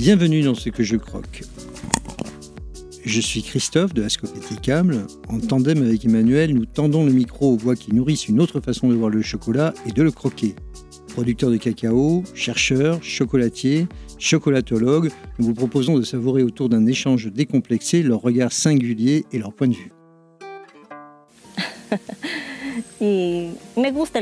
Bienvenue dans ce que je croque. Je suis Christophe de Ascopéticable. En tandem avec Emmanuel, nous tendons le micro aux voix qui nourrissent une autre façon de voir le chocolat et de le croquer. Producteurs de cacao, chercheurs, chocolatiers, chocolatologues, nous vous proposons de savourer autour d'un échange décomplexé leur regard singulier et leur point de vue. me gusta.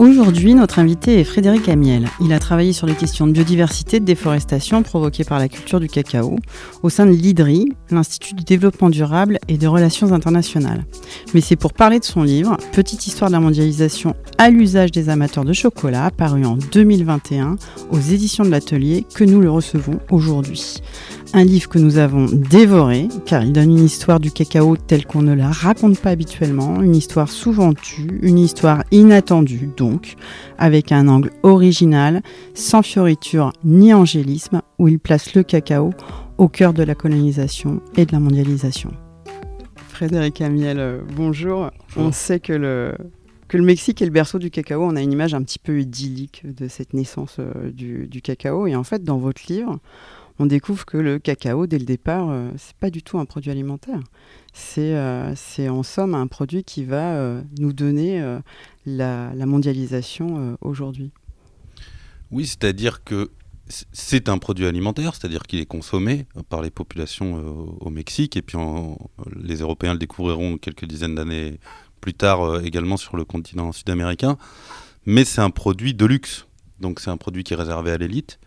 Aujourd'hui, notre invité est Frédéric Amiel. Il a travaillé sur les questions de biodiversité de déforestation provoquées par la culture du cacao au sein de l'IDRI, l'Institut du développement durable et de relations internationales. Mais c'est pour parler de son livre, Petite histoire de la mondialisation à l'usage des amateurs de chocolat, paru en 2021 aux éditions de l'Atelier, que nous le recevons aujourd'hui. Un livre que nous avons dévoré, car il donne une histoire du cacao telle qu'on ne la raconte pas habituellement, une histoire souvent tue, une histoire inattendue donc, avec un angle original, sans fioriture ni angélisme, où il place le cacao au cœur de la colonisation et de la mondialisation. Frédéric Amiel, euh, bonjour. On sait que le, que le Mexique est le berceau du cacao. On a une image un petit peu idyllique de cette naissance euh, du, du cacao. Et en fait, dans votre livre, on découvre que le cacao, dès le départ, euh, c'est pas du tout un produit alimentaire. C'est euh, en somme un produit qui va euh, nous donner la, mondialisation aujourd'hui. Oui, c'est-à-dire que c'est un produit alimentaire, c'est-à-dire qu'il est consommé par les populations au Mexique, et puis les Européens le découvriront quelques dizaines d'années plus tard également sur le continent sud-américain. Mais c'est un produit de luxe, donc c'est un produit qui est réservé à l'élite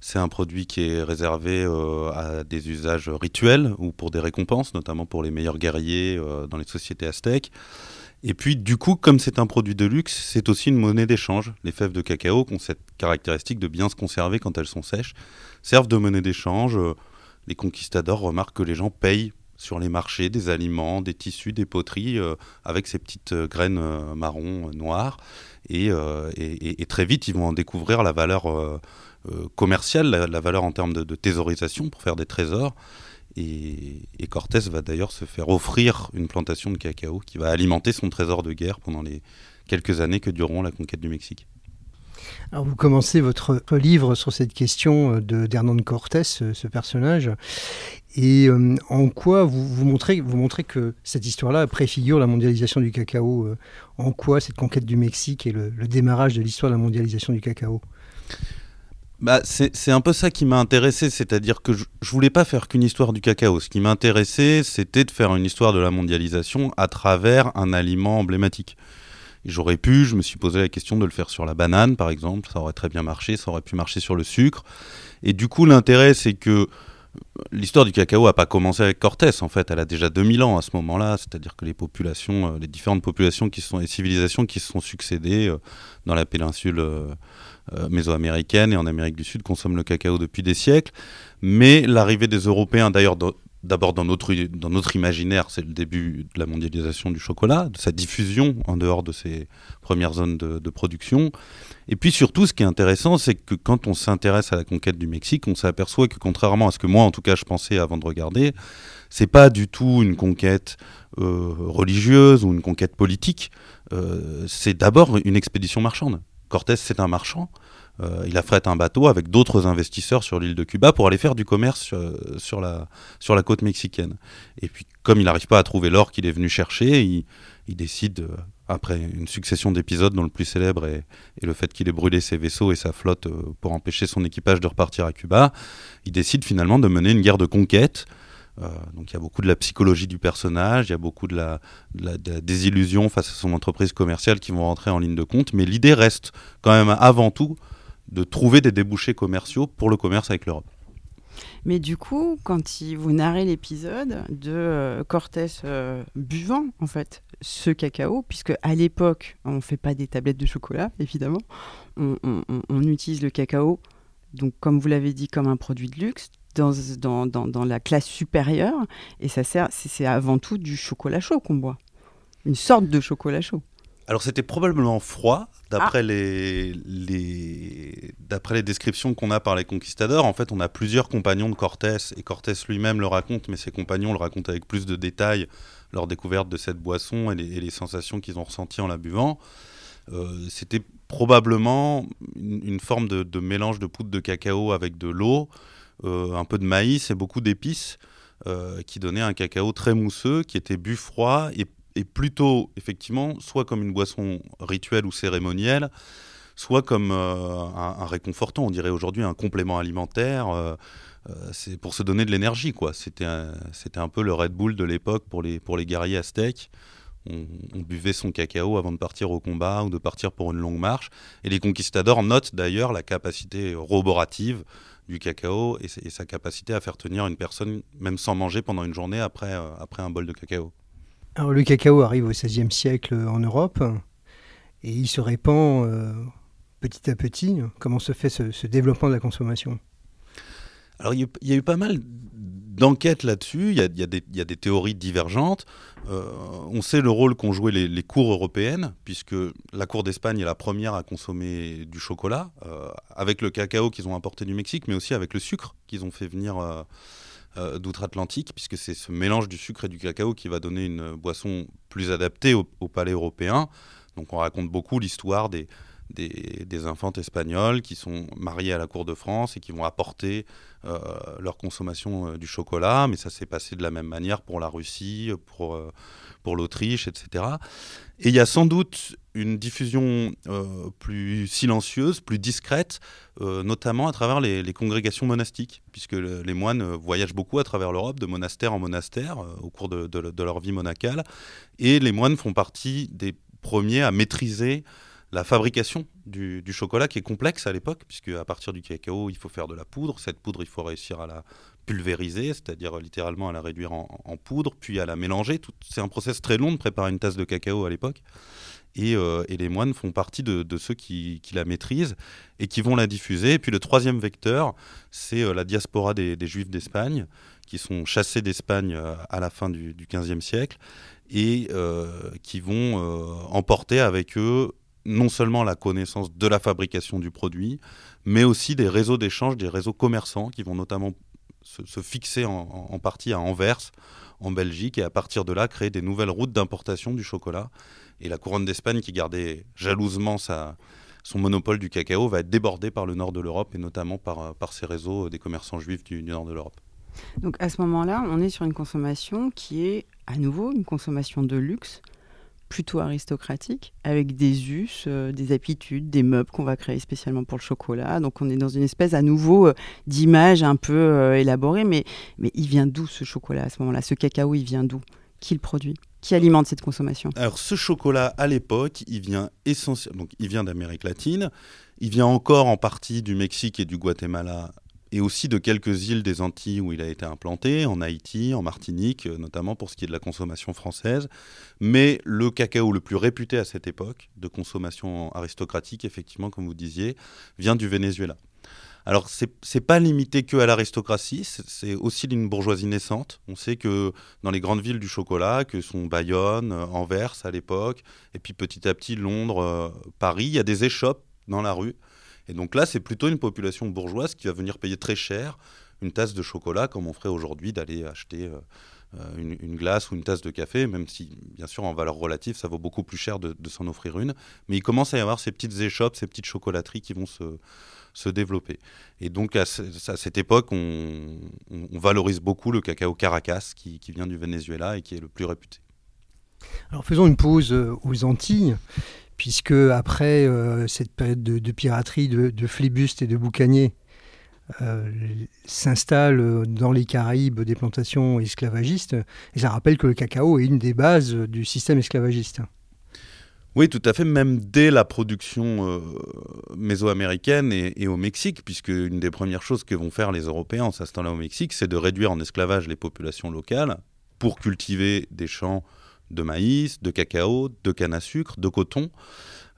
c'est un produit qui est réservé euh, à des usages rituels ou pour des récompenses, notamment pour les meilleurs guerriers euh, dans les sociétés aztèques. Et puis, du coup, comme c'est un produit de luxe, c'est aussi une monnaie d'échange. Les fèves de cacao, qui ont cette caractéristique de bien se conserver quand elles sont sèches, servent de monnaie d'échange. Les conquistadors remarquent que les gens payent sur les marchés des aliments, des tissus, des poteries, euh, avec ces petites graines marron, noires. Et, et, très vite, ils vont en découvrir la valeur commerciale, la, valeur en termes de, thésaurisation pour faire des trésors. Et, Cortés va d'ailleurs se faire offrir une plantation de cacao qui va alimenter son trésor de guerre pendant les quelques années que dureront la conquête du Mexique. Alors vous commencez votre livre sur cette question euh, de d'Hernán Cortés, ce, personnage, et euh, en quoi vous, vous, montrez, vous montrez que cette histoire-là préfigure la mondialisation du cacao. en quoi cette conquête du Mexique est le démarrage de l'histoire de la mondialisation du cacao? Bah, c'est un peu ça qui m'a intéressé, c'est-à-dire que je, je, voulais pas faire qu'une histoire du cacao. Ce qui m'intéressait, c'était de faire une histoire de la mondialisation à travers un aliment emblématique. J'aurais pu, je me suis posé la question de le faire sur la banane, par exemple, ça aurait très bien marché, ça aurait pu marcher sur le sucre. Et du coup, l'intérêt, c'est que l'histoire du cacao n'a pas commencé avec Cortés, en fait, elle a déjà 2000 ans à ce moment-là, c'est-à-dire que les populations, euh, les différentes populations qui sont, les civilisations qui se sont succédées euh, dans la péninsule euh, mésoaméricaine et en Amérique du Sud consomment le cacao depuis des siècles, mais l'arrivée des Européens, d'ailleurs d'abord dans notre, imaginaire, c'est le début de la mondialisation du chocolat, de sa diffusion en dehors de ses premières zones de, production. Et puis surtout, ce qui est intéressant, c'est que quand on s'intéresse à la conquête du Mexique, on s'aperçoit que contrairement à ce que moi, en tout cas, je pensais avant de regarder, c'est pas du tout une conquête euh, religieuse ou une conquête politique. Euh, c'est d'abord une expédition marchande. Cortés, c'est un marchand. Euh, il affrète un bateau avec d'autres investisseurs sur l'île de Cuba pour aller faire du commerce euh, sur, la, sur la côte mexicaine. Et puis, comme il n'arrive pas à trouver l'or qu'il est venu chercher, il, décide, euh, après une succession d'épisodes dont le plus célèbre est, le fait qu'il ait brûlé ses vaisseaux et sa flotte pour empêcher son équipage de repartir à Cuba, il décide finalement de mener une guerre de conquête. Donc il y a beaucoup de la psychologie du personnage, il y a beaucoup de la, désillusion face à son entreprise commerciale qui vont rentrer en ligne de compte, mais l'idée reste quand même avant tout de trouver des débouchés commerciaux pour le commerce avec l'Europe. Mais du coup, quand il, vous narrez l'épisode de euh, Cortés euh, buvant en fait ce cacao, puisque à l'époque on ne fait pas des tablettes de chocolat, évidemment, on, utilise le cacao, donc comme vous l'avez dit, comme un produit de luxe dans, dans, dans, dans la classe supérieure, et ça sert, c'est avant tout du chocolat chaud qu'on boit, une sorte de chocolat chaud. Alors c'était probablement froid, d'après ah. les, d'après les descriptions qu'on a par les conquistadors. En fait, on a plusieurs compagnons de Cortés, et Cortés lui-même le raconte, mais ses compagnons le racontent avec plus de détails leur découverte de cette boisson et les, sensations qu'ils ont ressenties en la buvant. C'était probablement une, forme de, mélange de poudre de cacao avec de l'eau, un peu de maïs et beaucoup d'épices, qui donnait un cacao très mousseux, qui était bu froid et, et, plutôt, effectivement, soit comme une boisson rituelle ou cérémonielle, soit comme un, réconfortant, on dirait aujourd'hui un complément alimentaire. Euh, c'est pour se donner de l'énergie, quoi. C'était un, c'était un peu le Red Bull de l'époque pour les, pour les guerriers aztèques. On, buvait son cacao avant de partir au combat ou de partir pour une longue marche. Et les conquistadors notent d'ailleurs la capacité roborative du cacao et, sa capacité à faire tenir une personne, même sans manger pendant une journée après, euh, après un bol de cacao. Alors le cacao arrive au XVIe siècle en Europe et il se répand euh, petit à petit. Comment se fait ce développement de la consommation? Alors il y, a eu pas mal d'enquêtes là-dessus, il y, a, des théories divergentes. Euh, on sait le rôle qu'ont joué les, cours européennes, puisque la cour d'Espagne est la première à consommer du chocolat, euh, avec le cacao qu'ils ont importé du Mexique, mais aussi avec le sucre qu'ils ont fait venir euh, d'outre-Atlantique, puisque c'est ce mélange du sucre et du cacao qui va donner une boisson plus adaptée au palais européen. Donc on raconte beaucoup l'histoire des, des, infantes espagnoles qui sont mariées à la cour de France et qui vont apporter euh, leur consommation euh, du chocolat, mais ça s'est passé de la même manière pour la Russie, pour, euh, pour l'Autriche, etc. Et il y a sans doute une diffusion plus silencieuse, plus discrète, notamment à travers les, congrégations monastiques, puisque les moines voyagent beaucoup à travers l'Europe, de monastère en monastère, au cours de, de, leur vie monacale, et les moines font partie des premiers à maîtriser la fabrication du, chocolat qui est complexe à l'époque, puisque à partir du cacao, il faut faire de la poudre. Cette poudre, il faut réussir à la pulvériser, c'est-à-dire littéralement à la réduire en, poudre, puis à la mélanger. C'est un process très long de préparer une tasse de cacao à l'époque. Et, euh, les moines font partie de, ceux qui, la maîtrisent et qui vont la diffuser. Et puis le troisième vecteur, c'est euh, la diaspora des, Juifs d'Espagne, qui sont chassés d'Espagne euh, à la fin du, XVe siècle et qui vont emporter avec eux non seulement la connaissance de la fabrication du produit, mais aussi des réseaux d'échange, des réseaux commerçants qui vont notamment se, fixer en, partie à Anvers, en Belgique, et à partir de là créer des nouvelles routes d'importation du chocolat. Et la couronne d'Espagne, qui gardait jalousement son monopole du cacao, va être débordée par le nord de l'Europe, et notamment par, par ces réseaux des commerçants juifs du nord de l'Europe. Donc à ce moment-là, on est sur une consommation qui est à nouveau une consommation de luxe, plutôt aristocratique, avec des us, euh, des habitudes, des meubles qu'on va créer spécialement pour le chocolat. Donc on est dans une espèce à nouveau euh, d'image un peu euh, élaborée, mais, mais il vient d'où ce chocolat à ce moment-là? Ce cacao, il vient d'où? Qui le produit? Qui alimente cette consommation? Alors ce chocolat, à l'époque, il vient essentiellement, donc il vient d'Amérique latine, il vient encore en partie du Mexique et du Guatemala et aussi de quelques îles des Antilles où il a été implanté, en Haïti, en Martinique, euh, notamment pour ce qui est de la consommation française. Mais le cacao le plus réputé à cette époque, de consommation aristocratique, effectivement, comme vous disiez, vient du Venezuela. Alors, ce n'est pas limité que à l'aristocratie, c'est aussi une bourgeoisie naissante. On sait que dans les grandes villes du chocolat, que sont Bayonne, Anvers à l'époque, et puis petit à petit Londres, euh, Paris, il y a des échoppes dans la rue et donc là, c'est plutôt une population bourgeoise qui va venir payer très cher une tasse de chocolat, comme on ferait aujourd'hui d'aller acheter euh, euh, une, glace ou une tasse de café, même si, bien sûr, en valeur relative, ça vaut beaucoup plus cher de, s'en offrir une. Mais il commence à y avoir ces petites échoppes, ces petites chocolateries qui vont se, se développer. Et donc, à, cette époque, on, valorise beaucoup le cacao Caracas, qui, vient du Venezuela et qui est le plus réputé. Alors, faisons une pause euh, aux Antilles puisque après euh, cette période de, piraterie de, de, et de boucaniers, euh, s'installent dans les Caraïbes des plantations esclavagistes, et ça rappelle que le cacao est une des bases du système esclavagiste. Oui, tout à fait, même dès la production euh, mésoaméricaine et, et, au Mexique, puisque une des premières choses que vont faire les Européens en s'installant au Mexique, c'est de réduire en esclavage les populations locales pour cultiver des champs de maïs, de cacao, de canne à sucre, de coton.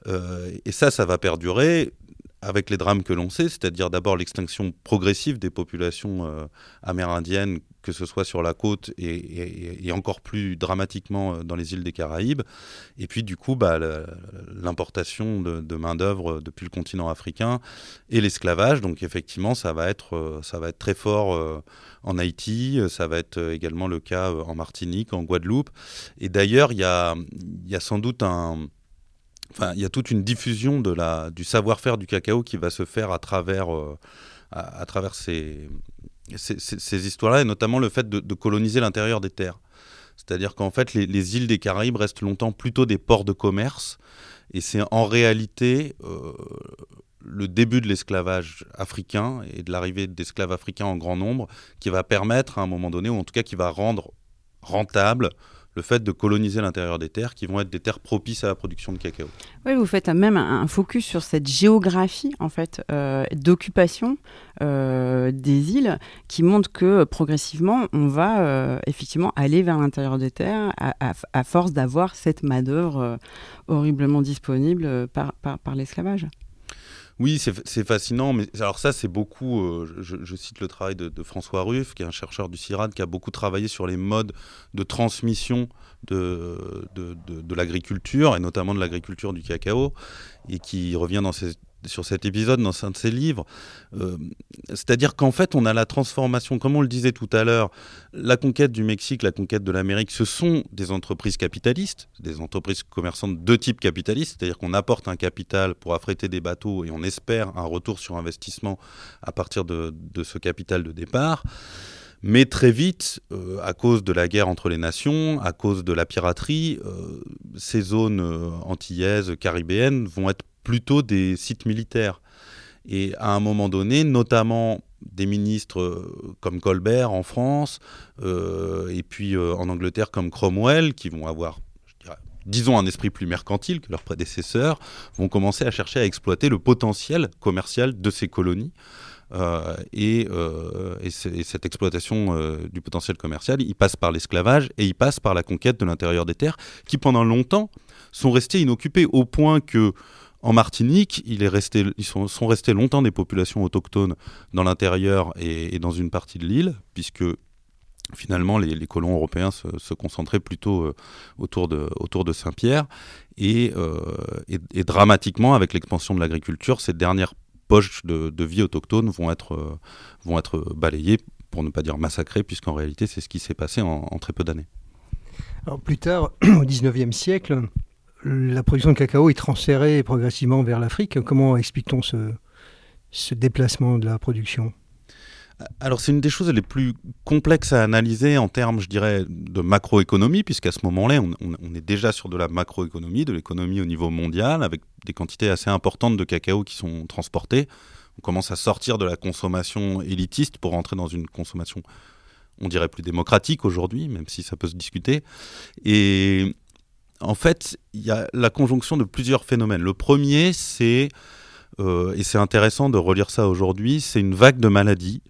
Euh, et ça, ça va perdurer avec les drames que l'on sait, c'est-à-dire d'abord l'extinction progressive des populations euh, amérindiennes, que ce soit sur la côte et, encore plus dramatiquement euh, dans les îles des Caraïbes, et puis du coup bah, l'importation de, main-d'œuvre depuis le continent africain et l'esclavage. Donc effectivement, ça va être, ça va être très fort en Haïti, ça va être également le cas en Martinique, en Guadeloupe. Et d'ailleurs, il y a sans doute un Enfin, il y a toute une diffusion de la, du savoir-faire du cacao qui va se faire à travers, à, travers ces, ces, histoires-là, et notamment le fait de, coloniser l'intérieur des terres. C'est-à-dire qu'en fait, les, les, îles des Caraïbes restent longtemps plutôt des ports de commerce, et c'est en réalité le début de l'esclavage africain et de l'arrivée d'esclaves africains en grand nombre qui va permettre à un moment donné, ou en tout cas qui va rendre rentable le fait de coloniser l'intérieur des terres qui vont être des terres propices à la production de cacao. Oui, vous faites même un, focus sur cette géographie en fait euh, d'occupation euh, des îles qui montre que progressivement on va euh, effectivement aller vers l'intérieur des terres à, force d'avoir cette main d'œuvre horriblement disponible par l'esclavage. Oui, c'est fascinant, mais alors ça, c'est beaucoup. Euh, je, cite le travail de, François Ruff, qui est un chercheur du CIRAD, qui a beaucoup travaillé sur les modes de transmission de, de, de l'agriculture, et notamment de l'agriculture du cacao, et qui revient dans ses sur cet épisode dans un de ses livres. Euh, c'est-à-dire qu'en fait, on a la transformation, comme on le disait tout à l'heure, la conquête du Mexique, la conquête de l'Amérique, ce sont des entreprises capitalistes, des entreprises commerçantes de type capitaliste, c'est-à-dire qu'on apporte un capital pour affréter des bateaux et on espère un retour sur investissement à partir de, ce capital de départ. Mais très vite, euh, à cause de la guerre entre les nations, à cause de la piraterie, euh, ces zones antillaises, caribéennes vont être plutôt des sites militaires. Et à un moment donné, notamment des ministres euh, comme Colbert en France, euh, et puis euh, en Angleterre comme Cromwell, qui vont avoir, disons, un esprit plus mercantile que leurs prédécesseurs, vont commencer à chercher à exploiter le potentiel commercial de ces colonies. et, et, cette exploitation du potentiel commercial, il passe par l'esclavage et il passe par la conquête de l'intérieur des terres, qui pendant longtemps sont restées inoccupées au point que en Martinique, ils sont, restés longtemps des populations autochtones dans l'intérieur et, dans une partie de l'île, puisque finalement les, colons européens se, concentraient plutôt euh, autour de, Saint-Pierre. Euh, et, dramatiquement, avec l'expansion de l'agriculture, ces dernières poches de, vie autochtone vont être, euh, vont être balayées, pour ne pas dire massacrées, puisqu'en réalité c'est ce qui s'est passé en, très peu d'années. Alors plus tard, au XIXe siècle, la production de cacao est transférée progressivement vers l'Afrique. Comment explique-t-on ce, déplacement de la production? Alors c'est une des choses les plus complexes à analyser en termes, je dirais, de macroéconomie, puisqu'à ce moment-là, on, est déjà sur de la macroéconomie, de l'économie au niveau mondial, avec des quantités assez importantes de cacao qui sont transportées. On commence à sortir de la consommation élitiste pour entrer dans une consommation, on dirait, plus démocratique aujourd'hui, même si ça peut se discuter. Et en fait, il y a la conjonction de plusieurs phénomènes. Le premier, c'est, euh, et c'est intéressant de relire ça aujourd'hui, c'est une vague de maladies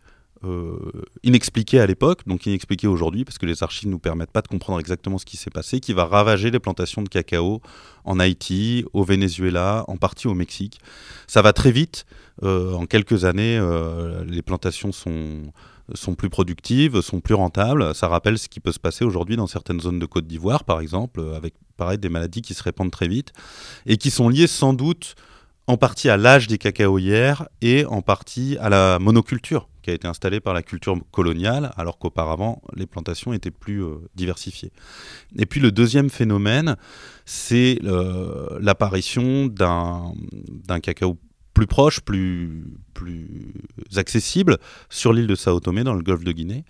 euh, inexpliquée à l'époque, donc inexpliquée aujourd'hui, parce que les archives ne nous permettent pas de comprendre exactement ce qui s'est passé, qui va ravager les plantations de cacao en Haïti, au Venezuela, en partie au Mexique. Ça va très vite. Euh, en quelques années, les plantations sont sont plus productives, sont plus rentables. Ça rappelle ce qui peut se passer aujourd'hui dans certaines zones de Côte d'Ivoire, par exemple, avec pareil des maladies qui se répandent très vite et qui sont liées sans doute en partie à l'âge des cacaoyères et en partie à la monoculture qui a été installée par la culture coloniale, alors qu'auparavant les plantations étaient plus euh, diversifiées. Et puis le deuxième phénomène, c'est euh, l'apparition d'un cacao proche, plus, plus accessible sur l'île de Sao Tomé dans le golfe de Guinée,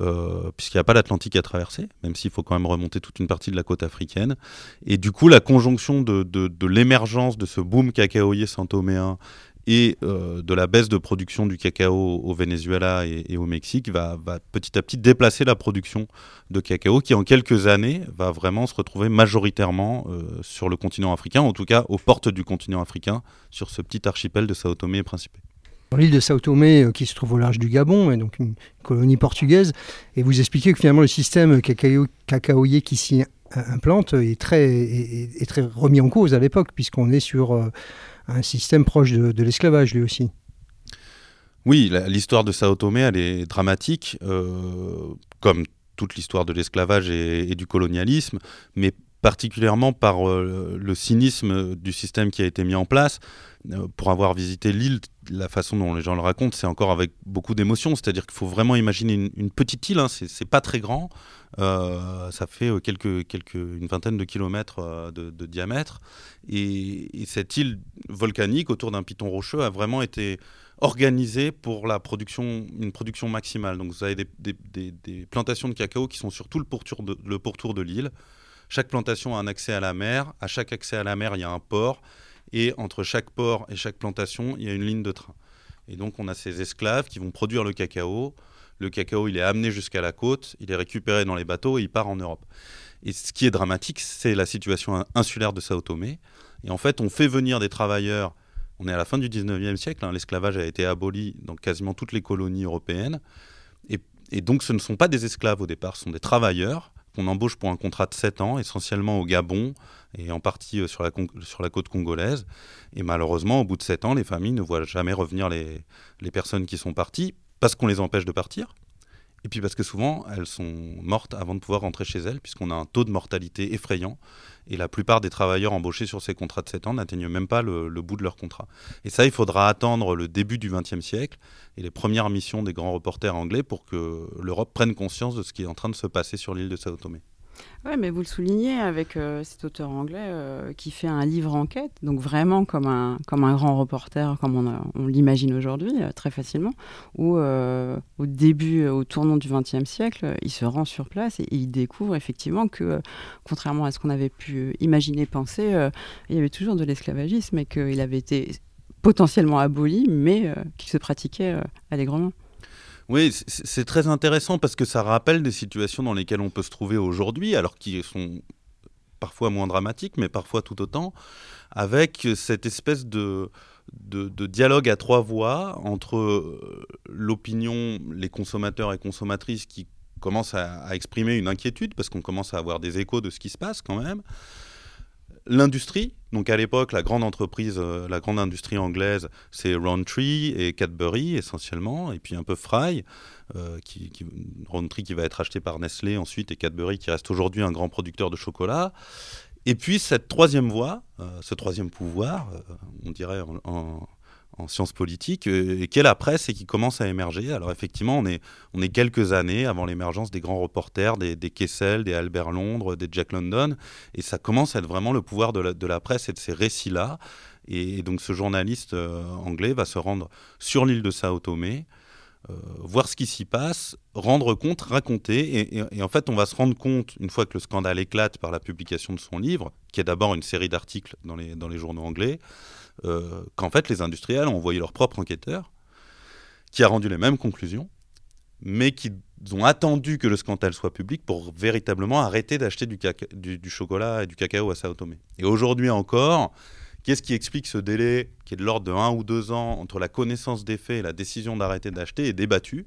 euh, puisqu'il n'y a pas l'Atlantique à traverser, même s'il faut quand même remonter toute une partie de la côte africaine. Et du coup, la conjonction de, de, l'émergence de ce boom cacaoyer santoméen et euh, de la baisse de production du cacao au Venezuela et, au Mexique va, petit à petit déplacer la production de cacao qui en quelques années va vraiment se retrouver majoritairement euh, sur le continent africain, en tout cas aux portes du continent africain, sur ce petit archipel de Sao Tomé et Principe. L'île de Sao Tomé, euh, qui se trouve au large du Gabon, est donc une colonie portugaise, et vous expliquez que finalement le système cacao, cacaoyer qui s'y implante est très, est très remis en cause à l'époque, puisqu'on est sur un système proche de, l'esclavage lui aussi. Oui, l'histoire de Sao Tomé, elle est dramatique, euh, comme toute l'histoire de l'esclavage et, du colonialisme, mais particulièrement par le cynisme du système qui a été mis en place. pour avoir visité l'île, la façon dont les gens le racontent, c'est encore avec beaucoup d'émotion. C'est-à-dire qu'il faut vraiment imaginer une, petite île, hein, c'est pas très grand, euh, ça fait euh, quelques, quelques, une vingtaine de kilomètres euh, de, diamètre. Et, cette île volcanique autour d'un piton rocheux a vraiment été organisée pour la production, une production maximale. Donc vous avez des, des, plantations de cacao qui sont sur tout le pourtour de l'île. Chaque plantation a un accès à la mer. À chaque accès à la mer, il y a un port. Et entre chaque port et chaque plantation, il y a une ligne de train. Et donc on a ces esclaves qui vont produire le cacao le cacao, il est amené jusqu'à la côte, il est récupéré dans les bateaux et il part en Europe. Et ce qui est dramatique, c'est la situation insulaire de Sao Tomé. Et en fait, on fait venir des travailleurs. On est à la fin du 19e siècle, hein, l'esclavage a été aboli dans quasiment toutes les colonies européennes. Et, donc, ce ne sont pas des esclaves au départ, ce sont des travailleurs qu'on embauche pour un contrat de 7 ans, essentiellement au Gabon et en partie euh, sur la, côte congolaise. Et malheureusement, au bout de 7 ans, les familles ne voient jamais revenir les personnes qui sont parties parce qu'on les empêche de partir, et puis parce que souvent elles sont mortes avant de pouvoir rentrer chez elles, puisqu'on a un taux de mortalité effrayant, et la plupart des travailleurs embauchés sur ces contrats de 7 ans n'atteignent même pas le, bout de leur contrat. Et ça, il faudra attendre le début du XXe siècle et les premières missions des grands reporters anglais pour que l'Europe prenne conscience de ce qui est en train de se passer sur l'île de Sao Tomé. Oui, mais vous le soulignez avec euh, cet auteur anglais euh, qui fait un livre enquête, donc vraiment comme un, grand reporter, comme on, l'imagine aujourd'hui, euh, très facilement, où au début, au tournant du XXe siècle, il se rend sur place et, il découvre effectivement que, contrairement à ce qu'on avait pu imaginer, penser, il y avait toujours de l'esclavagisme et qu'il avait été potentiellement aboli, mais qu'il se pratiquait allègrement. Oui, c'est très intéressant parce que ça rappelle des situations dans lesquelles on peut se trouver aujourd'hui, alors qui sont parfois moins dramatiques, mais parfois tout autant, avec cette espèce de, de, dialogue à trois voix entre euh, l'opinion, les consommateurs et consommatrices qui commencent à, à exprimer une inquiétude parce qu'on commence à avoir des échos de ce qui se passe quand même, l'industrie. Donc à l'époque, la grande entreprise, euh, la grande industrie anglaise, c'est Rowntree et Cadbury essentiellement, et puis un peu Fry, euh, qui, Rowntree qui va être acheté par Nestlé ensuite, et Cadbury qui reste aujourd'hui un grand producteur de chocolat. Et puis cette troisième voie, euh, ce troisième pouvoir, on dirait en sciences politiques euh, et qu'est la presse et qui commence à émerger. Alors effectivement, on est, on est quelques années avant l'émergence des grands reporters, des, Kessel, des Albert Londres, des Jack London, et ça commence à être vraiment le pouvoir de la, de la presse et de ces récits-là. Et, donc ce journaliste euh, anglais va se rendre sur l'île de Sao Tomé, euh, voir ce qui s'y passe, rendre compte, raconter, et, et, en fait on va se rendre compte, une fois que le scandale éclate par la publication de son livre, qui est d'abord une série d'articles dans les, dans les journaux anglais, euh, qu'en fait les industriels ont envoyé leur propre enquêteur, qui a rendu les mêmes conclusions, mais qui ont attendu que le scandale soit public pour véritablement arrêter d'acheter du, chocolat et du cacao à Sao Tomé. Et aujourd'hui encore, qu'est-ce qui explique ce délai qui est de l'ordre de 1 ou 2 ans entre la connaissance des faits et la décision d'arrêter d'acheter est débattu?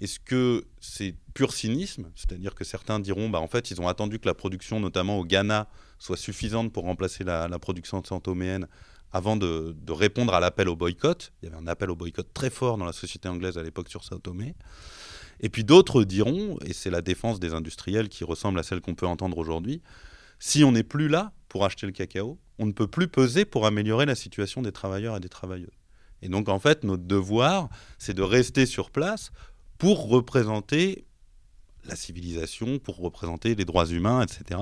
Est-ce que c'est pur cynisme? C'est-à-dire que certains diront, bah, en fait, ils ont attendu que la production, notamment au Ghana, soit suffisante pour remplacer la, la production santoméenne avant de, répondre à l'appel au boycott. Il y avait un appel au boycott très fort dans la société anglaise à l'époque sur Sao Tomé. Et puis d'autres diront, et c'est la défense des industriels qui ressemble à celle qu'on peut entendre aujourd'hui, si on n'est plus là pour acheter le cacao, on ne peut plus peser pour améliorer la situation des travailleurs et des travailleuses. Et donc en fait, notre devoir, c'est de rester sur place pour représenter la civilisation, pour représenter les droits humains, etc.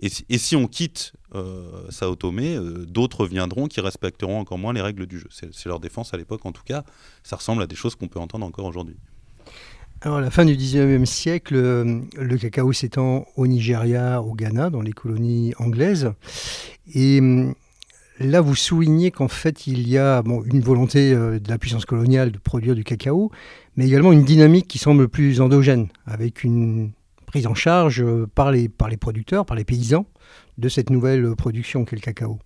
Et, si on quitte euh, Sao Tomé, euh, d'autres viendront qui respecteront encore moins les règles du jeu. C'est leur défense à l'époque, en tout cas. Ça ressemble à des choses qu'on peut entendre encore aujourd'hui. Alors, à la fin du 19e siècle, euh, le cacao s'étend au Nigeria, au Ghana, dans les colonies anglaises. Et là, vous soulignez qu'en fait, il y a bon, une volonté de la puissance coloniale de produire du cacao, mais également une dynamique qui semble plus endogène, avec une prise en charge euh, par les, par les producteurs, par les paysans, de cette nouvelle production qu'est le cacao.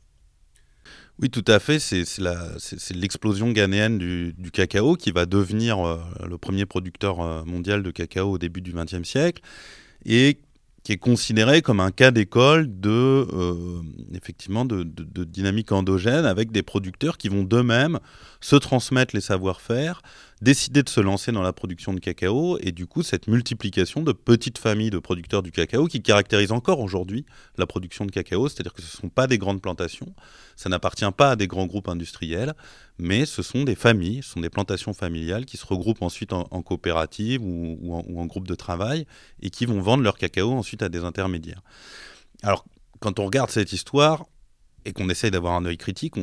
Oui, tout à fait. C'est l'explosion ghanéenne du, cacao qui va devenir euh, le premier producteur euh, mondial de cacao au début du XXe siècle et qui est considéré comme un cas d'école de, effectivement, de, dynamique endogène avec des producteurs qui vont d'eux-mêmes se transmettre les savoir-faire, décidé de se lancer dans la production de cacao et du coup cette multiplication de petites familles de producteurs du cacao qui caractérise encore aujourd'hui la production de cacao, c'est-à-dire que ce ne sont pas des grandes plantations, ça n'appartient pas à des grands groupes industriels, mais ce sont des familles, ce sont des plantations familiales qui se regroupent ensuite en, coopérative ou, en, ou en groupe de travail et qui vont vendre leur cacao ensuite à des intermédiaires. Alors quand on regarde cette histoire et qu'on essaye d'avoir un œil critique,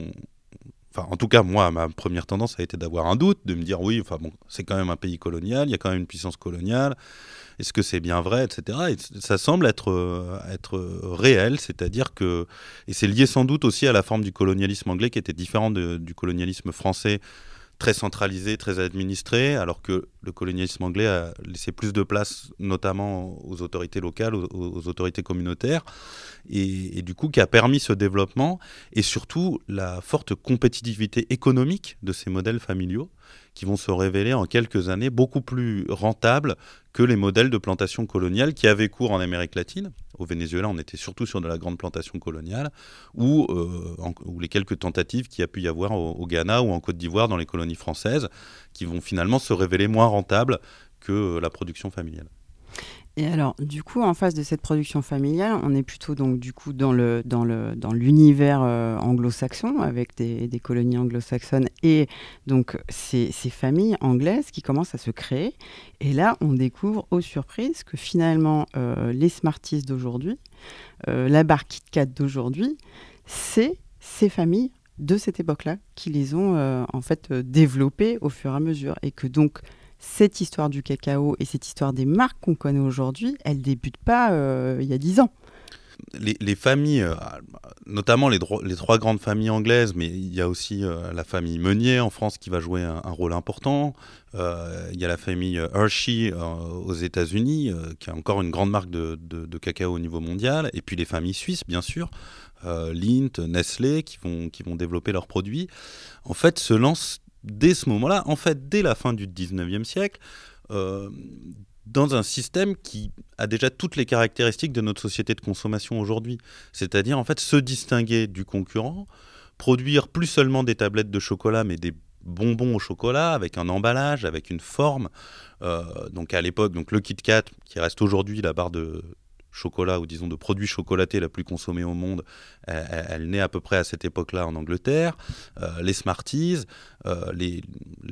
Enfin, en tout cas, moi, ma première tendance a été d'avoir un doute, de me dire oui, enfin bon, c'est quand même un pays colonial, il y a quand même une puissance coloniale. Est-ce que c'est bien vrai, etc. Et ça semble être euh, être réel, c'est-à-dire que et c'est lié sans doute aussi à la forme du colonialisme anglais qui était différent du colonialisme français très centralisé, très administré, alors que le colonialisme anglais a laissé plus de place notamment aux autorités locales, aux, autorités communautaires, et, du coup qui a permis ce développement, et surtout la forte compétitivité économique de ces modèles familiaux, qui vont se révéler en quelques années beaucoup plus rentables que les modèles de plantation coloniale qui avaient cours en Amérique latine. Au Venezuela, on était surtout sur de la grande plantation coloniale, ou, euh, les quelques tentatives qu'il y a pu y avoir au, Ghana ou en Côte d'Ivoire dans les colonies françaises, qui vont finalement se révéler moins rentables que la production familiale. Et alors, du coup, en face de cette production familiale, on est plutôt donc du coup dans le dans le dans l'univers euh, anglo-saxon avec des, des colonies anglo-saxonnes et donc ces, ces, familles anglaises qui commencent à se créer. Et là, on découvre aux surprises que finalement euh, les Smarties d'aujourd'hui, euh, la bar KitKat d'aujourd'hui, c'est ces familles de cette époque-là qui les ont en fait développées au fur et à mesure et que donc cette histoire du cacao et cette histoire des marques qu'on connaît aujourd'hui, elle débute pas euh, il y a dix ans. Les, familles, euh, notamment les, trois grandes familles anglaises, mais il y a aussi euh, la famille Meunier en France qui va jouer un, rôle important. il y a la famille Hershey aux États-Unis, qui a encore une grande marque de, cacao au niveau mondial. Et puis les familles suisses, bien sûr, Lindt, Nestlé, qui vont développer leurs produits. En fait, se lancent dès ce moment-là, en fait, dès la fin du 19e siècle, euh, dans un système qui a déjà toutes les caractéristiques de notre société de consommation aujourd'hui. C'est-à-dire, en fait, se distinguer du concurrent, produire plus seulement des tablettes de chocolat, mais des bonbons au chocolat avec un emballage, avec une forme. Euh, donc à l'époque, donc le Kit Kat, qui reste aujourd'hui la barre de chocolat ou disons de produits chocolatés la plus consommée au monde, elle, naît à peu près à cette époque-là en Angleterre. Euh, les Smarties, euh, les,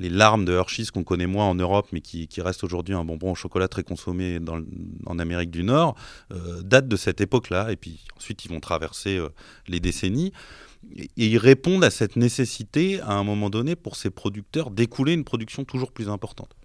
larmes de Hershey's qu'on connaît moins en Europe mais qui, restent aujourd'hui un bonbon au chocolat très consommé en Amérique du Nord, euh, datent de cette époque-là. Et puis ensuite ils vont traverser les décennies. Et ils répondent à cette nécessité à un moment donné pour ces producteurs d'écouler une production toujours plus importante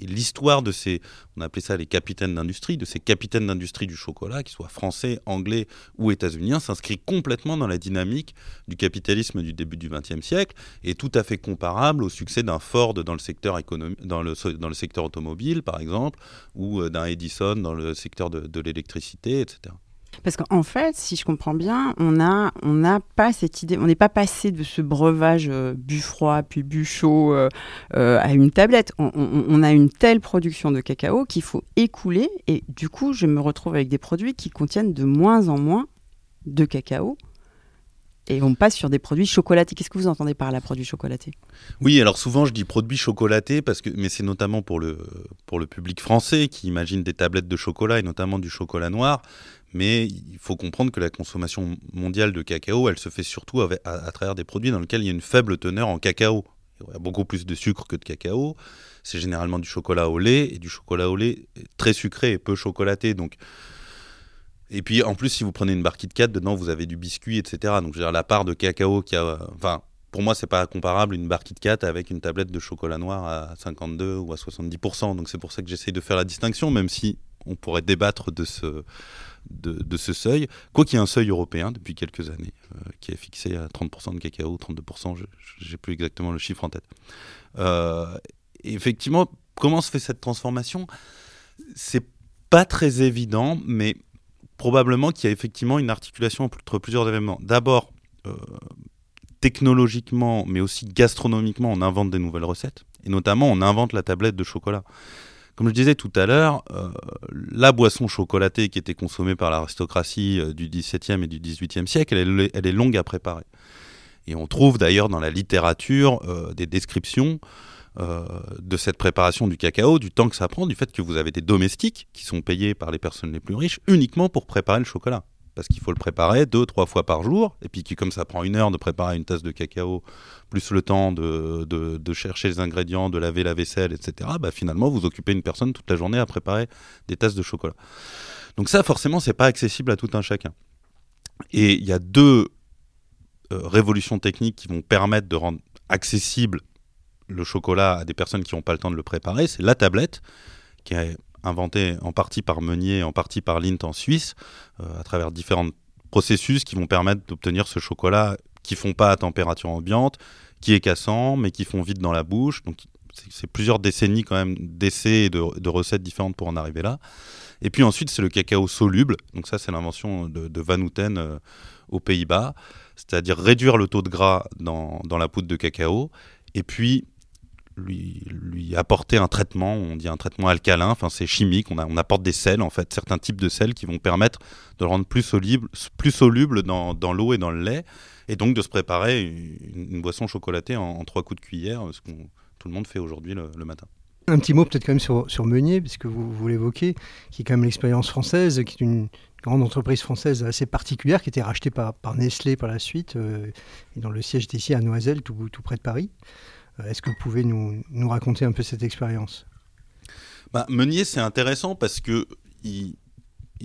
l'histoire de ces, on appelait ça les capitaines d'industrie, de ces capitaines d'industrie du chocolat, qu'ils soient français, anglais ou états-uniens, s'inscrit complètement dans la dynamique du capitalisme du début du XXe siècle et tout à fait comparable au succès d'un Ford dans le secteur dans le, dans le secteur automobile, par exemple, ou euh, d'un Edison dans le secteur de, de l'électricité, etc. Parce qu'en fait, si je comprends bien, on n'a pas cette idée, on n'est pas passé de ce breuvage euh, bu froid puis bu chaud euh, euh, à une tablette. On, a une telle production de cacao qu'il faut écouler et du coup, je me retrouve avec des produits qui contiennent de moins en moins de cacao et on passe sur des produits chocolatés. Qu'est-ce que vous entendez par la produit chocolaté Oui, alors souvent je dis produits chocolatés parce que, mais c'est notamment pour le public français qui imagine des tablettes de chocolat et notamment du chocolat noir. Mais il faut comprendre que la consommation mondiale de cacao, elle se fait surtout à, travers des produits dans lesquels il y a une faible teneur en cacao. Il y a beaucoup plus de sucre que de cacao. C'est généralement du chocolat au lait et du chocolat au lait très sucré et peu chocolaté. Donc et puis en plus, si vous prenez une barre Kit Kat, dedans vous avez du biscuit, etc. Donc je veux dire, la part de cacao qui a. Enfin, pour moi, c'est pas comparable une barre Kit Kat avec une tablette de chocolat noir à 52 ou à 70%. Donc c'est pour ça que j'essaye de faire la distinction, même si on pourrait débattre de ce, de, ce seuil. Quoi qu'il y ait un seuil européen depuis quelques années euh, qui est fixé à 30% de cacao, 32%, je n'ai plus exactement le chiffre en tête. Euh, effectivement, comment se fait cette transformation? C'est pas très évident, mais probablement qu'il y a effectivement une articulation entre plusieurs événements. D'abord, euh, technologiquement, mais aussi gastronomiquement, on invente des nouvelles recettes. Et notamment, on invente la tablette de chocolat. Comme je disais tout à l'heure, euh, la boisson chocolatée qui était consommée par l'aristocratie euh, du XVIIe et du XVIIIe siècle, elle est, elle est, longue à préparer. Et on trouve d'ailleurs dans la littérature des descriptions de cette préparation du cacao, du temps que ça prend, du fait que vous avez des domestiques qui sont payés par les personnes les plus riches uniquement pour préparer le chocolat parce qu'il faut le préparer deux, trois fois par jour, et puis comme ça prend une heure de préparer une tasse de cacao, plus le temps de, chercher les ingrédients, de laver la vaisselle, etc., bah finalement, vous occupez une personne toute la journée à préparer des tasses de chocolat. Donc ça, forcément, c'est pas accessible à tout un chacun. Et il y a deux euh, révolutions techniques qui vont permettre de rendre accessible le chocolat à des personnes qui n'ont pas le temps de le préparer. C'est la tablette, qui est inventé en partie par Meunier, en partie par Lindt en Suisse, euh, à travers différents processus qui vont permettre d'obtenir ce chocolat qui font pas à température ambiante, qui est cassant, mais qui font vite dans la bouche. Donc c'est plusieurs décennies quand même d'essais et de, recettes différentes pour en arriver là. Et puis ensuite, c'est le cacao soluble. Donc ça, c'est l'invention de, Van Houten euh, aux Pays-Bas, c'est-à-dire réduire le taux de gras dans, dans, la poudre de cacao. Et puis lui, apporter un traitement, on dit un traitement alcalin, enfin c'est chimique, on, apporte des sels en fait, certains types de sels qui vont permettre de le rendre plus soluble, plus soluble dans, l'eau et dans le lait, et donc de se préparer une, boisson chocolatée en, trois coups de cuillère, ce que tout le monde fait aujourd'hui le, matin. Un petit mot peut-être quand même sur, Meunier, puisque vous, l'évoquez, qui est quand même l'expérience française, qui est une grande entreprise française assez particulière, qui été rachetée par, Nestlé par la suite, euh, et dont le siège est ici à Noiselle, tout près de Paris. Euh, est-ce que vous pouvez nous, raconter un peu cette expérience? Bah, Meunier, c'est intéressant parce que il,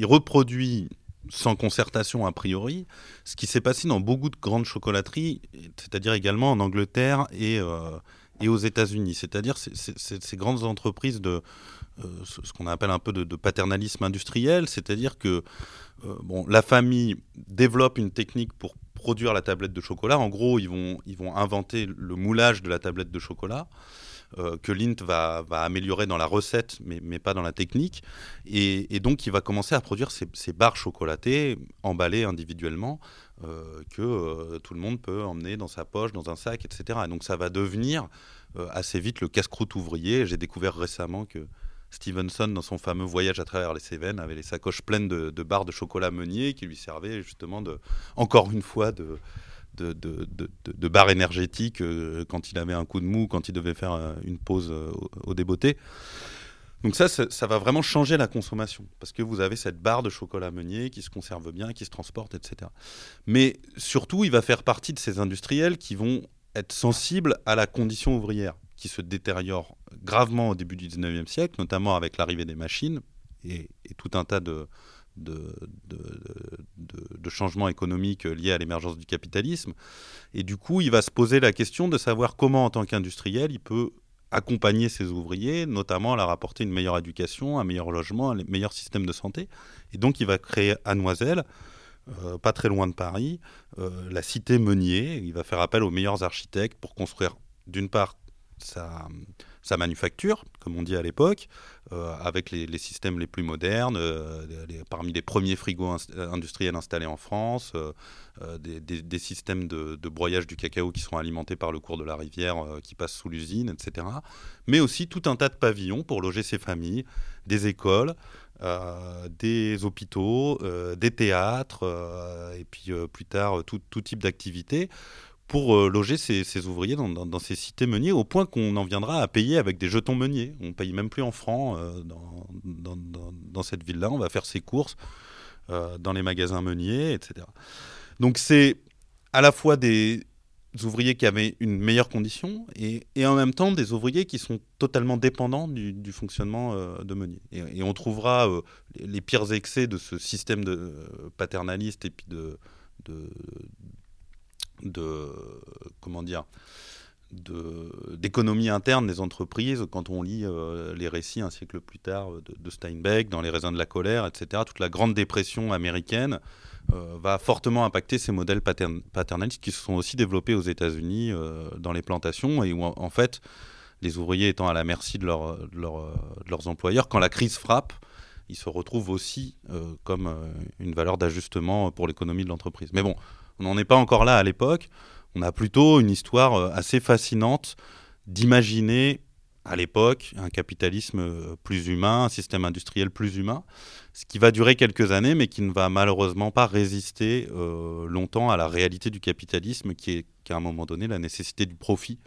reproduit sans concertation a priori, ce qui s'est passé dans beaucoup de grandes chocolateries, c'est-à-dire également en Angleterre et, euh, et aux États-Unis. C'est-à-dire ces grandes entreprises de euh, ce qu'on appelle un peu de, paternalisme industriel, c'est-à-dire que bon, la famille développe une technique pour produire la tablette de chocolat. En gros, ils vont, ils vont inventer le moulage de la tablette de chocolat. Euh, que Lint va, va, améliorer dans la recette, mais, mais pas dans la technique. Et, donc, il va commencer à produire ces, barres chocolatées, emballées individuellement, euh, que euh, tout le monde peut emmener dans sa poche, dans un sac, etc. Et donc, ça va devenir assez vite le casse-croûte ouvrier. J'ai découvert récemment que Stevenson, dans son fameux voyage à travers les Cévennes, avait les sacoches pleines de, barres de chocolat meunier qui lui servaient justement, encore une fois, de, barres énergétiques euh, quand il avait un coup de mou, quand il devait faire euh, une pause euh, au, débeauté. Donc ça, ça, va vraiment changer la consommation, parce que vous avez cette barre de chocolat meunier qui se conserve bien, qui se transporte, etc. Mais surtout, il va faire partie de ces industriels qui vont être sensibles à la condition ouvrière qui se détériore gravement au début du 19e siècle, notamment avec l'arrivée des machines et, tout un tas de, changements économiques liés à l'émergence du capitalisme. Et du coup, il va se poser la question de savoir comment, en tant qu'industriel, il peut accompagner ses ouvriers, notamment à leur apporter une meilleure éducation, un meilleur logement, un meilleur système de santé. Et donc, il va créer à Noiselle, euh, pas très loin de Paris, euh, la cité Meunier. Il va faire appel aux meilleurs architectes pour construire, d'une part, sa, manufacture, comme on dit à l'époque, euh, avec les, systèmes les plus modernes, euh, parmi les premiers frigos industriels installés en France, euh, des, systèmes de, broyage du cacao qui sont alimentés par le cours de la rivière qui passe sous l'usine, etc. Mais aussi tout un tas de pavillons pour loger ses familles, des écoles. des hôpitaux, des théâtres, et puis plus tard tout, tout type d'activités pour euh, loger ces, ouvriers dans, ces cités meuniers, au point qu'on en viendra à payer avec des jetons meuniers. On ne paye même plus en francs euh, dans, cette ville-là. On va faire ses courses euh, dans les magasins meuniers, etc. Donc c'est à la fois des ouvriers qui avaient une meilleure condition et, en même temps des ouvriers qui sont totalement dépendants du, fonctionnement de meunier. Et, on trouvera les, pires excès de ce système de, paternaliste et puis de, de, de comment dire d'économie interne des entreprises quand on lit euh, les récits un siècle plus tard de, Steinbeck dans Les raisins de la colère, etc. Toute la grande dépression américaine euh, va fortement impacter ces modèles paternalistes qui se sont aussi développés aux États-Unis euh, dans les plantations et où en, fait les ouvriers étant à la merci de, de leurs employeurs, quand la crise frappe, ils se retrouvent aussi comme une valeur d'ajustement pour l'économie de l'entreprise. Mais bon, on n'en est pas encore là à l'époque. On a plutôt une histoire euh, assez fascinante d'imaginer à l'époque un capitalisme euh, plus humain, un système industriel plus humain, ce qui va durer quelques années, mais qui ne va malheureusement pas résister euh, longtemps à la réalité du capitalisme, qui est qu'à un moment donné la nécessité du profit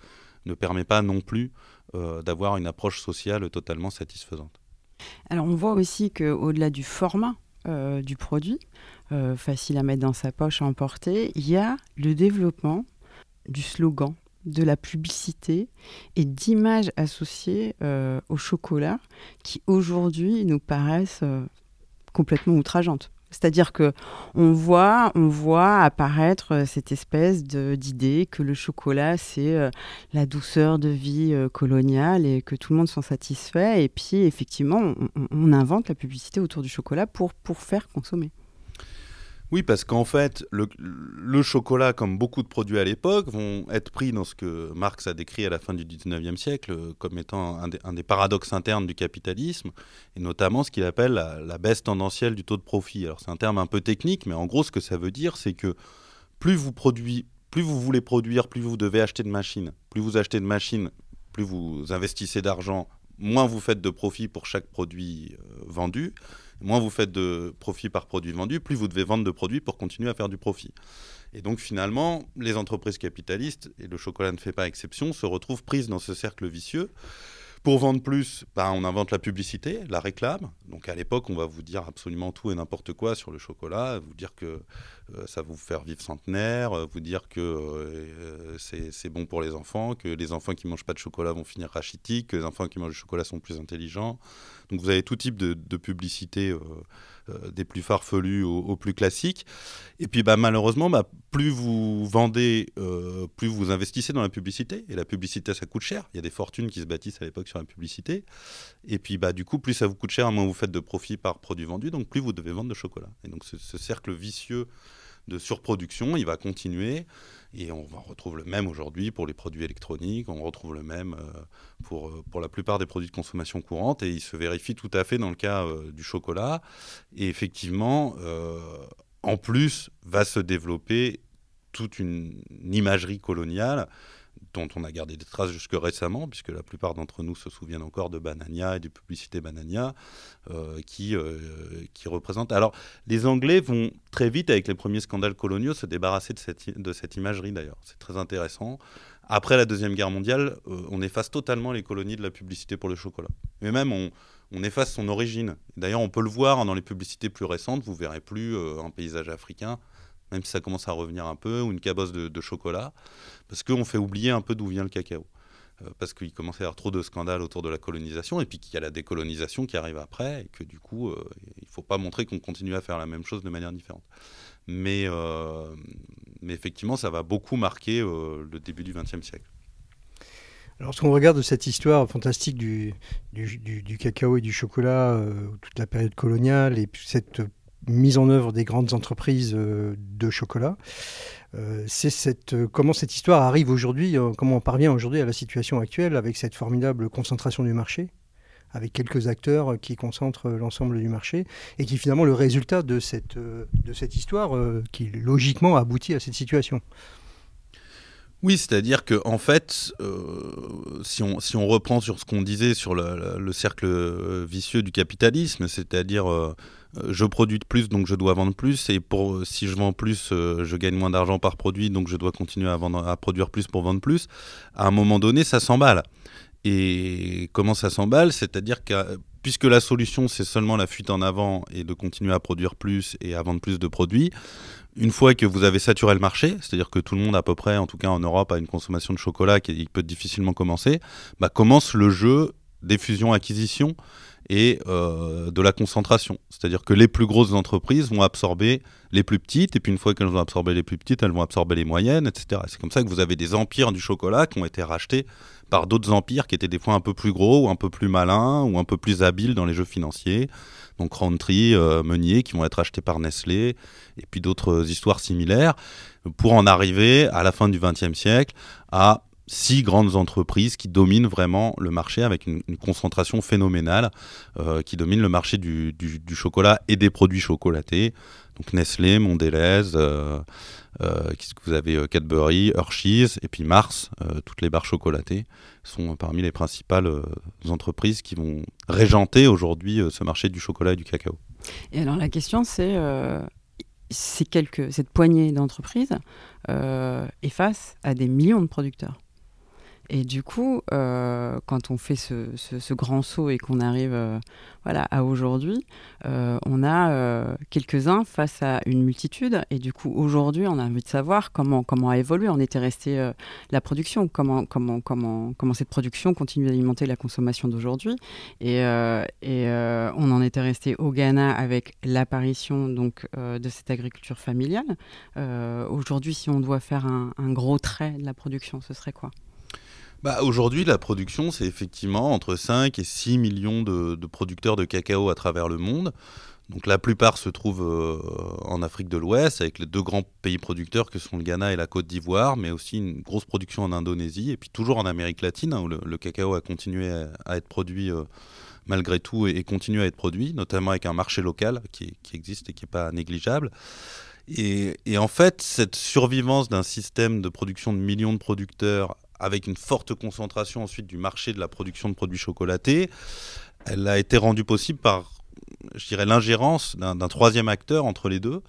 ne permet pas non plus d'avoir une approche sociale totalement satisfaisante. Alors on voit aussi qu'au-delà du format du produit, facile à mettre dans sa poche, à emporter, il y a le développement du slogan de la publicité et d'images associées euh, au chocolat qui aujourd'hui nous paraissent euh, complètement outrageantes. C'est-à-dire que on voit, on voit apparaître euh, cette espèce d'idée que le chocolat c'est la douceur de vie coloniale et que tout le monde s'en satisfait. Et puis effectivement, on, on, invente la publicité autour du chocolat pour, pour faire consommer. Oui, parce qu'en fait, le, chocolat, comme beaucoup de produits à l'époque, vont être pris dans ce que Marx a décrit à la fin du 19e siècle euh, comme étant un des, paradoxes internes du capitalisme, et notamment ce qu'il appelle la, baisse tendancielle du taux de profit. Alors c'est un terme un peu technique, mais en gros, ce que ça veut dire, c'est que plus vous, produit, plus vous voulez produire, plus vous devez acheter de machines. Plus vous achetez de machines, plus vous investissez d'argent, moins vous faites de profit pour chaque produit euh, vendu moins vous faites de profit par produit vendu, plus vous devez vendre de produits pour continuer à faire du profit. Et donc finalement, les entreprises capitalistes, et le chocolat ne fait pas exception, se retrouvent prises dans ce cercle vicieux pour vendre plus, ben, on invente la publicité, la réclame. Donc à l'époque, on va vous dire absolument tout et n'importe quoi sur le chocolat, vous dire que euh, ça va vous faire vivre centenaire, euh, vous dire que euh, c'est bon pour les enfants, que les enfants qui mangent pas de chocolat vont finir rachitiques, que les enfants qui mangent du chocolat sont plus intelligents. Donc vous avez tout type de, publicité des plus farfelus aux, plus classiques. Et puis bah, malheureusement, bah, plus vous vendez, euh, plus vous investissez dans la publicité. Et la publicité, ça coûte cher. Il y a des fortunes qui se bâtissent à l'époque sur la publicité. Et puis bah, du coup, plus ça vous coûte cher, moins vous faites de profit par produit vendu, donc plus vous devez vendre de chocolat. Et donc ce cercle vicieux de surproduction, il va continuer. Et on retrouve le même aujourd'hui pour les produits électroniques, on retrouve le même euh, pour, euh, pour la plupart des produits de consommation courante, et il se vérifie tout à fait dans le cas euh, du chocolat. Et effectivement, en plus, va se développer toute une imagerie coloniale dont on a gardé des traces jusque récemment, puisque la plupart d'entre nous se souviennent encore de Banania et des publicités Banania, euh, qui, euh, qui représentent... Alors, les Anglais vont très vite, avec les premiers scandales coloniaux, se débarrasser de cette, de cette imagerie, d'ailleurs. C'est très intéressant. Après la Deuxième Guerre mondiale, euh, on efface totalement les colonies de la publicité pour le chocolat. Mais même, on, on efface son origine. D'ailleurs, on peut le voir hein, dans les publicités plus récentes, vous verrez plus un paysage africain même si ça commence à revenir un peu, ou une cabosse de, chocolat, parce qu'on fait oublier un peu d'où vient le cacao. Euh, parce qu'il commence à y avoir trop de scandales autour de la colonisation, et puis qu'il y a la décolonisation qui arrive après, et que du coup, euh, il ne faut pas montrer qu'on continue à faire la même chose de manière différente. Mais, euh, mais effectivement, ça va beaucoup marquer le début du XXe siècle. Alors, si on regarde cette histoire fantastique du, du, du, cacao et du chocolat, toute la période coloniale, et cette mise en œuvre des grandes entreprises euh, de chocolat. Euh, c'est cette, euh, comment cette histoire arrive aujourd'hui, comment on parvient aujourd'hui à la situation actuelle avec cette formidable concentration du marché, avec quelques acteurs qui concentrent l'ensemble du marché, et qui finalement le résultat de cette, de cette histoire qui logiquement aboutit à cette situation. Oui, c'est-à-dire que en fait, si, on, si on reprend sur ce qu'on disait sur le, le, cercle vicieux du capitalisme, c'est-à-dire je produis plus, donc je dois vendre plus. Et pour, si je vends plus, euh, je gagne moins d'argent par produit, donc je dois continuer à, vendre, à produire plus pour vendre plus. À un moment donné, ça s'emballe. Et comment ça s'emballe? C'est-à-dire que puisque la solution, c'est seulement la fuite en avant et de continuer à produire plus et à vendre plus de produits, une fois que vous avez saturé le marché, c'est-à-dire que tout le monde à peu près, en tout cas en Europe, a une consommation de chocolat qui peut difficilement commencer, bah commence le jeu des fusions-acquisitions et euh, de la concentration. C'est-à-dire que les plus grosses entreprises vont absorber les plus petites, et puis une fois qu'elles ont absorbé les plus petites, elles vont absorber les moyennes, etc. C'est comme ça que vous avez des empires du chocolat qui ont été rachetés par d'autres empires qui étaient des fois un peu plus gros, ou un peu plus malins, ou un peu plus habiles dans les jeux financiers. Donc Roundtree, euh, Meunier, qui vont être achetés par Nestlé, et puis d'autres histoires similaires, pour en arriver à la fin du XXe siècle à six grandes entreprises qui dominent vraiment le marché avec une, concentration phénoménale, euh, qui dominent le marché du, chocolat et des produits chocolatés. Donc Nestlé, Mondelez, euh, euh, vous avez Cadbury, Hershey's et puis Mars, toutes les barres chocolatées sont parmi les principales entreprises qui vont régenter aujourd'hui ce marché du chocolat et du cacao. Et alors la question c'est quelques, cette poignée d'entreprises est face à des millions de producteurs. Et du coup, euh, quand on fait ce, grand saut et qu'on arrive euh, voilà, à aujourd'hui, euh, on a quelques-uns face à une multitude. Et du coup, aujourd'hui, on a envie de savoir comment, a évolué. On était resté la production, comment, cette production continue d'alimenter la consommation d'aujourd'hui. Et, on en était resté au Ghana avec l'apparition donc de cette agriculture familiale. aujourd'hui, si on doit faire un gros trait de la production, ce serait quoi? Bah, Aujourd'hui, la production, c'est effectivement entre 5 et 6 millions de, producteurs de cacao à travers le monde. Donc la plupart se trouvent euh, en Afrique de l'Ouest, avec les deux grands pays producteurs que sont le Ghana et la Côte d'Ivoire, mais aussi une grosse production en Indonésie, et puis toujours en Amérique latine, hein, où le, cacao a continué à, être produit euh, malgré tout et, continue à être produit, notamment avec un marché local qui, existe et qui n'est pas négligeable. Et, et, en fait, cette survivance d'un système de production de millions de producteurs avec une forte concentration ensuite du marché de la production de produits chocolatés, elle a été rendue possible par, je dirais, l'ingérence d'un troisième acteur entre les deux.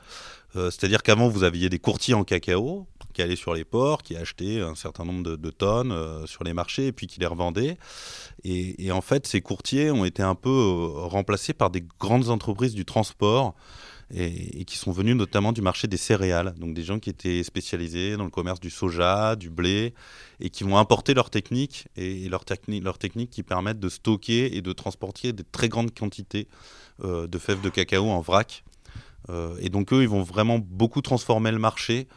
Euh, c'est-à-dire qu'avant, vous aviez des courtiers en cacao qui allaient sur les ports, qui achetaient un certain nombre de, tonnes euh, sur les marchés et puis qui les revendaient. Et, en fait, ces courtiers ont été un peu euh, remplacés par des grandes entreprises du transport et, qui sont venus notamment du marché des céréales, donc des gens qui étaient spécialisés dans le commerce du soja, du blé, et qui vont importer leurs techniques et leurs techniques, qui permettent de stocker et de transporter des très grandes quantités euh, de fèves de cacao en vrac. Euh, et donc eux, ils vont vraiment beaucoup transformer le marché.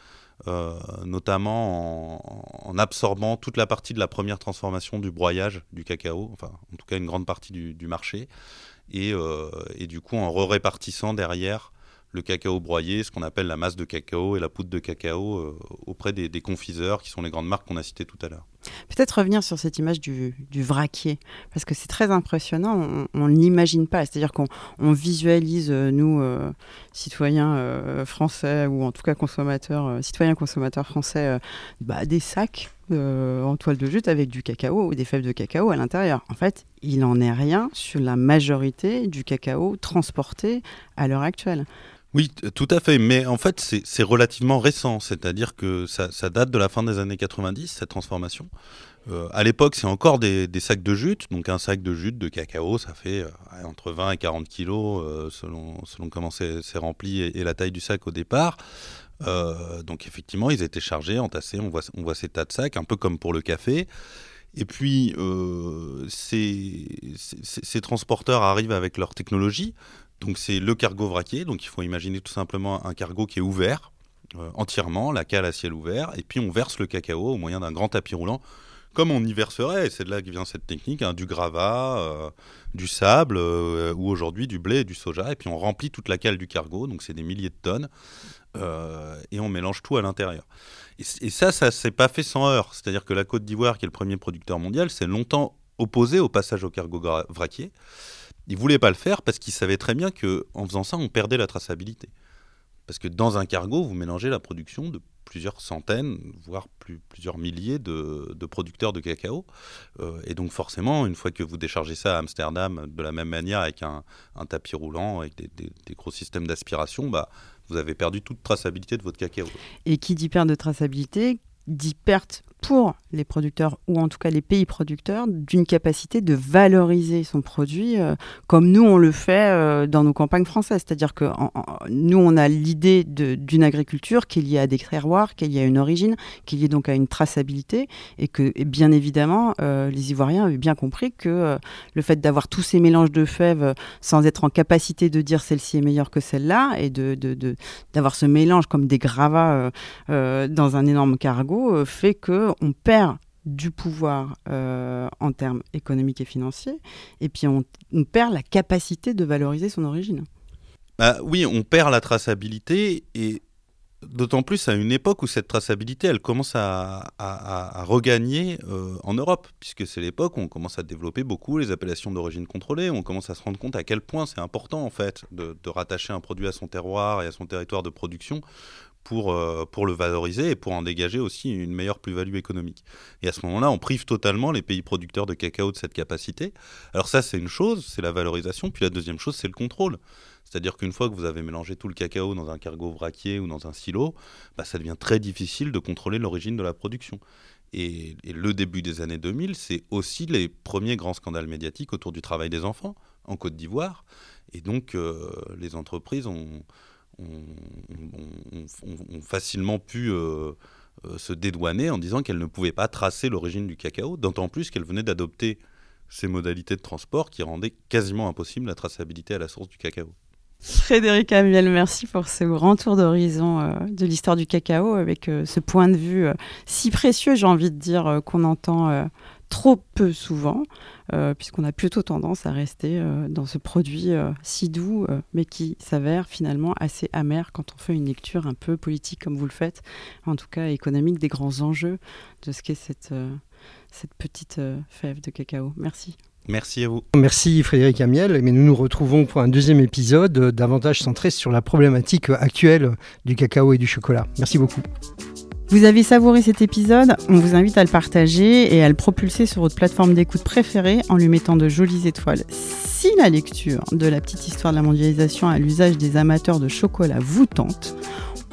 Euh, notamment en, absorbant toute la partie de la première transformation du broyage du cacao, enfin en tout cas une grande partie du, marché, et, et, du coup en re-répartissant derrière le cacao broyé, ce qu'on appelle la masse de cacao et la poudre de cacao euh, auprès des, confiseurs, qui sont les grandes marques qu'on a citées tout à l'heure. Peut-être revenir sur cette image du, vraquier, parce que c'est très impressionnant, on ne l'imagine pas, c'est-à-dire qu'on visualise, euh, nous, euh, citoyens français, ou en tout cas consommateurs, citoyens consommateurs français, bah, des sacs en toile de jute avec du cacao ou des fèves de cacao à l'intérieur. En fait, il n'en est rien sur la majorité du cacao transporté à l'heure actuelle. Oui, tout à fait. Mais en fait, c'est relativement récent. C'est-à-dire que ça, date de la fin des années 90, cette transformation. Euh, à l'époque, c'est encore des, sacs de jute. Donc, un sac de jute de cacao, ça fait euh, entre 20 et 40 kilos euh, selon, selon comment c'est rempli et, la taille du sac au départ. donc, effectivement, ils étaient chargés, entassés. On voit, on voit ces tas de sacs, un peu comme pour le café. Et puis, ces, ces, transporteurs arrivent avec leur technologie. Donc c'est le cargo vraquier, donc il faut imaginer tout simplement un cargo qui est ouvert euh, entièrement, la cale à ciel ouvert, et puis on verse le cacao au moyen d'un grand tapis roulant, comme on y verserait, et c'est de là que vient cette technique, hein, du gravat, euh, du sable, euh, ou aujourd'hui du blé et du soja, et puis on remplit toute la cale du cargo, donc c'est des milliers de tonnes, et on mélange tout à l'intérieur. Et, et, ça, ça s'est pas fait sans heurts, c'est-à-dire que la Côte d'Ivoire, qui est le premier producteur mondial, s'est longtemps opposé au passage au cargo vraquier. Il voulait pas le faire parce qu'il savait très bien que en faisant ça, on perdait la traçabilité. Parce que dans un cargo, vous mélangez la production de plusieurs centaines, voire plusieurs milliers de, producteurs de cacao. Euh, et donc forcément, une fois que vous déchargez ça à Amsterdam de la même manière avec un, tapis roulant, avec des, gros systèmes d'aspiration, bah, vous avez perdu toute traçabilité de votre cacao. Et qui dit perte de traçabilité, dit perte pour les producteurs ou en tout cas les pays producteurs d'une capacité de valoriser son produit euh, comme nous on le fait euh, dans nos campagnes françaises. C'est-à-dire que nous on a l'idée d'une agriculture qui est liée à des terroirs, qui est liée à une origine, qui est liée donc à une traçabilité et que bien évidemment euh, les Ivoiriens avaient bien compris que le fait d'avoir tous ces mélanges de fèves sans être en capacité de dire celle-ci est meilleure que celle-là et d'avoir de, de, ce mélange comme des gravats dans un énorme cargo fait que on perd du pouvoir euh, en termes économiques et financiers, et puis on, perd la capacité de valoriser son origine. Bah, oui, on perd la traçabilité, et d'autant plus à une époque où cette traçabilité, elle commence à, regagner euh, en Europe, puisque c'est l'époque où on commence à développer beaucoup les appellations d'origine contrôlée, on commence à se rendre compte à quel point c'est important en fait de rattacher un produit à son terroir et à son territoire de production pour, euh, pour le valoriser et pour en dégager aussi une meilleure plus-value économique. Et à ce moment-là, on prive totalement les pays producteurs de cacao de cette capacité. Alors ça, c'est une chose, c'est la valorisation. Puis la deuxième chose, c'est le contrôle. C'est-à-dire qu'une fois que vous avez mélangé tout le cacao dans un cargo vraquier ou dans un silo, bah, ça devient très difficile de contrôler l'origine de la production. Et, le début des années 2000, c'est aussi les premiers grands scandales médiatiques autour du travail des enfants en Côte d'Ivoire. Et donc, euh, les entreprises ont, facilement pu euh, euh, se dédouaner en disant qu'elles ne pouvaient pas tracer l'origine du cacao, d'autant plus qu'elles venaient d'adopter ces modalités de transport qui rendaient quasiment impossible la traçabilité à la source du cacao. Frédéric Amiel, merci pour ce grand tour d'horizon euh, de l'histoire du cacao avec ce point de vue si précieux, j'ai envie de dire, qu'on entend trop peu souvent, puisqu'on a plutôt tendance à rester dans ce produit si doux, mais qui s'avère finalement assez amer quand on fait une lecture un peu politique comme vous le faites, en tout cas économique des grands enjeux de ce qu'est cette, cette petite fève de cacao. Merci. Merci à vous. Merci Frédéric Amiel. Mais nous nous retrouvons pour un deuxième épisode euh, davantage centré sur la problématique actuelle du cacao et du chocolat. Merci beaucoup. Vous avez savouré cet épisode On vous invite à le partager et à le propulser sur votre plateforme d'écoute préférée en lui mettant de jolies étoiles. Si la lecture de la petite histoire de la mondialisation à l'usage des amateurs de chocolat vous tente,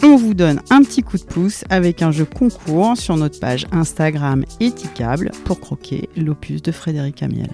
on vous donne un petit coup de pouce avec un jeu concours sur notre page Instagram Éticable pour croquer l'opus de Frédéric Amiel.